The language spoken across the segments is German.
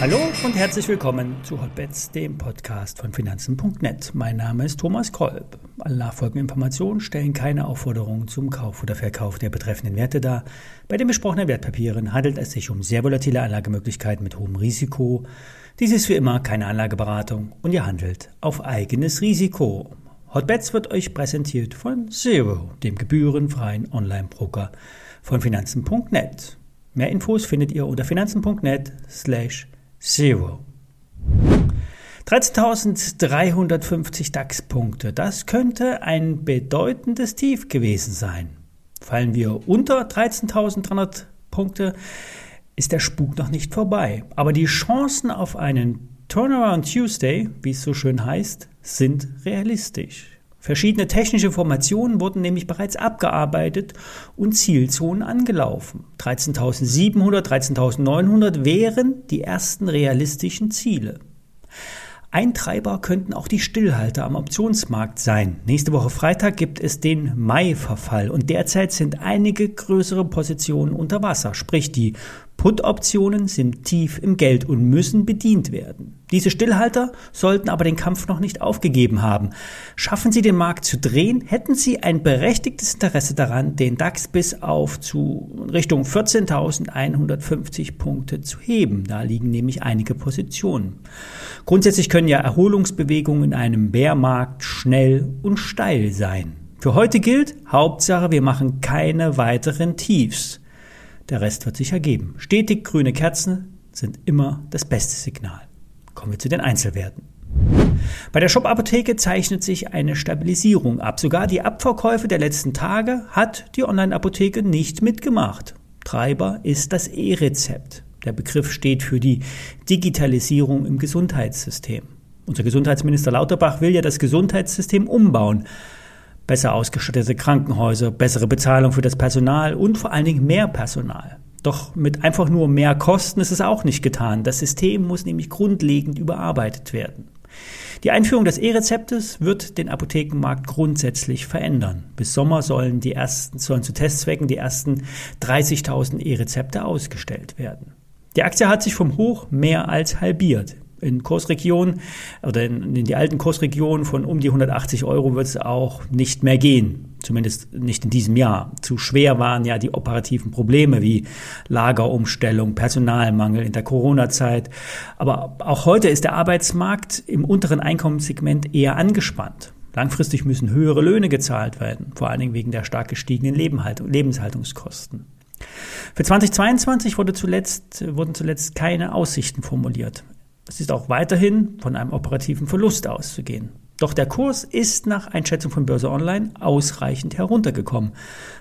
Hallo und herzlich willkommen zu Hotbets, dem Podcast von Finanzen.net. Mein Name ist Thomas Kolb. Alle nachfolgenden Informationen stellen keine Aufforderung zum Kauf oder Verkauf der betreffenden Werte dar. Bei den besprochenen Wertpapieren handelt es sich um sehr volatile Anlagemöglichkeiten mit hohem Risiko. Dies ist wie immer keine Anlageberatung und ihr handelt auf eigenes Risiko. Hotbets wird euch präsentiert von Zero, dem gebührenfreien Online-Broker von Finanzen.net. Mehr Infos findet ihr unter finanzen.net slash Zero. 13.350 DAX-Punkte, das könnte ein bedeutendes Tief gewesen sein. Fallen wir unter 13.300 Punkte, ist der Spuk noch nicht vorbei. Aber die Chancen auf einen Turnaround Tuesday, wie es so schön heißt, sind realistisch. Verschiedene technische Formationen wurden nämlich bereits abgearbeitet und Zielzonen angelaufen. 13.700, 13.900 wären die ersten realistischen Ziele. Ein Treiber könnten auch die Stillhalter am Optionsmarkt sein. Nächste Woche Freitag gibt es den Mai-Verfall und derzeit sind einige größere Positionen unter Wasser, sprich die Put-Optionen sind tief im Geld und müssen bedient werden. Diese Stillhalter sollten aber den Kampf noch nicht aufgegeben haben. Schaffen sie den Markt zu drehen, hätten sie ein berechtigtes Interesse daran, den DAX bis auf zu Richtung 14.150 Punkte zu heben. Da liegen nämlich einige Positionen. Grundsätzlich können ja Erholungsbewegungen in einem Bärmarkt schnell und steil sein. Für heute gilt, Hauptsache, wir machen keine weiteren Tiefs. Der Rest wird sich ergeben. Stetig grüne Kerzen sind immer das beste Signal. Kommen wir zu den Einzelwerten. Bei der Shop-Apotheke zeichnet sich eine Stabilisierung ab. Sogar die Abverkäufe der letzten Tage hat die Online-Apotheke nicht mitgemacht. Treiber ist das E-Rezept. Der Begriff steht für die Digitalisierung im Gesundheitssystem. Unser Gesundheitsminister Lauterbach will ja das Gesundheitssystem umbauen besser ausgestattete Krankenhäuser, bessere Bezahlung für das Personal und vor allen Dingen mehr Personal. Doch mit einfach nur mehr Kosten ist es auch nicht getan. Das System muss nämlich grundlegend überarbeitet werden. Die Einführung des E-Rezeptes wird den Apothekenmarkt grundsätzlich verändern. Bis Sommer sollen die ersten, sollen zu Testzwecken die ersten 30.000 E-Rezepte ausgestellt werden. Die Aktie hat sich vom Hoch mehr als halbiert in Kursregionen oder in, in, die alten Kursregionen von um die 180 Euro wird es auch nicht mehr gehen. Zumindest nicht in diesem Jahr. Zu schwer waren ja die operativen Probleme wie Lagerumstellung, Personalmangel in der Corona-Zeit. Aber auch heute ist der Arbeitsmarkt im unteren Einkommenssegment eher angespannt. Langfristig müssen höhere Löhne gezahlt werden, vor allen Dingen wegen der stark gestiegenen Lebenshaltungskosten. Für 2022 wurde zuletzt, wurden zuletzt keine Aussichten formuliert. Es ist auch weiterhin von einem operativen Verlust auszugehen. Doch der Kurs ist nach Einschätzung von Börse Online ausreichend heruntergekommen.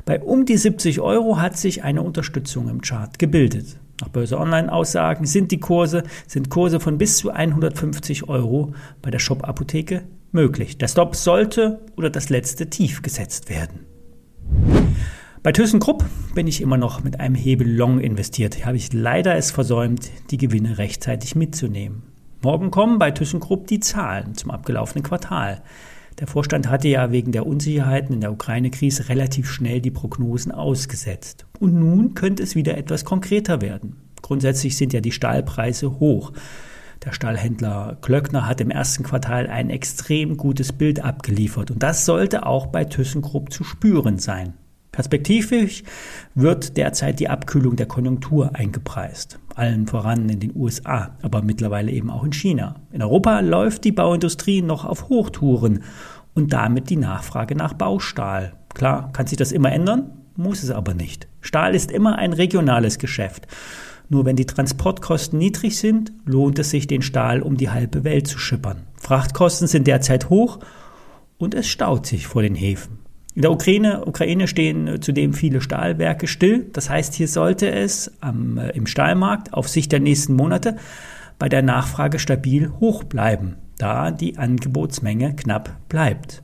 Bei um die 70 Euro hat sich eine Unterstützung im Chart gebildet. Nach Börse Online Aussagen sind die Kurse, sind Kurse von bis zu 150 Euro bei der Shop Apotheke möglich. Der Stop sollte oder das letzte Tief gesetzt werden. Bei ThyssenKrupp bin ich immer noch mit einem Hebel Long investiert. Hier habe ich leider es versäumt, die Gewinne rechtzeitig mitzunehmen. Morgen kommen bei ThyssenKrupp die Zahlen zum abgelaufenen Quartal. Der Vorstand hatte ja wegen der Unsicherheiten in der Ukraine-Krise relativ schnell die Prognosen ausgesetzt. Und nun könnte es wieder etwas konkreter werden. Grundsätzlich sind ja die Stahlpreise hoch. Der Stahlhändler Klöckner hat im ersten Quartal ein extrem gutes Bild abgeliefert und das sollte auch bei ThyssenKrupp zu spüren sein. Perspektivisch wird derzeit die Abkühlung der Konjunktur eingepreist, allen voran in den USA, aber mittlerweile eben auch in China. In Europa läuft die Bauindustrie noch auf Hochtouren und damit die Nachfrage nach Baustahl. Klar, kann sich das immer ändern, muss es aber nicht. Stahl ist immer ein regionales Geschäft. Nur wenn die Transportkosten niedrig sind, lohnt es sich, den Stahl um die halbe Welt zu schippern. Frachtkosten sind derzeit hoch und es staut sich vor den Häfen. In der Ukraine, Ukraine stehen äh, zudem viele Stahlwerke still. Das heißt, hier sollte es am, äh, im Stahlmarkt auf Sicht der nächsten Monate bei der Nachfrage stabil hoch bleiben, da die Angebotsmenge knapp bleibt.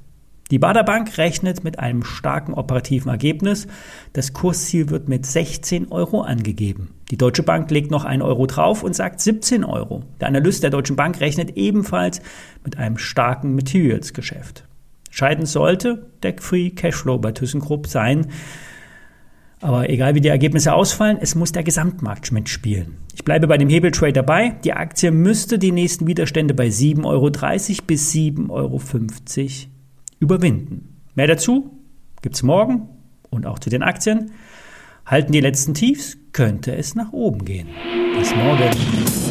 Die Bader Bank rechnet mit einem starken operativen Ergebnis. Das Kursziel wird mit 16 Euro angegeben. Die Deutsche Bank legt noch einen Euro drauf und sagt 17 Euro. Der Analyst der Deutschen Bank rechnet ebenfalls mit einem starken Materials-Geschäft. Scheiden sollte der Free Cashflow bei ThyssenKrupp sein. Aber egal wie die Ergebnisse ausfallen, es muss der Gesamtmarkt mitspielen. Ich bleibe bei dem Hebeltrade dabei. Die Aktie müsste die nächsten Widerstände bei 7,30 Euro bis 7,50 Euro überwinden. Mehr dazu gibt es morgen und auch zu den Aktien. Halten die letzten Tiefs, könnte es nach oben gehen. Bis morgen.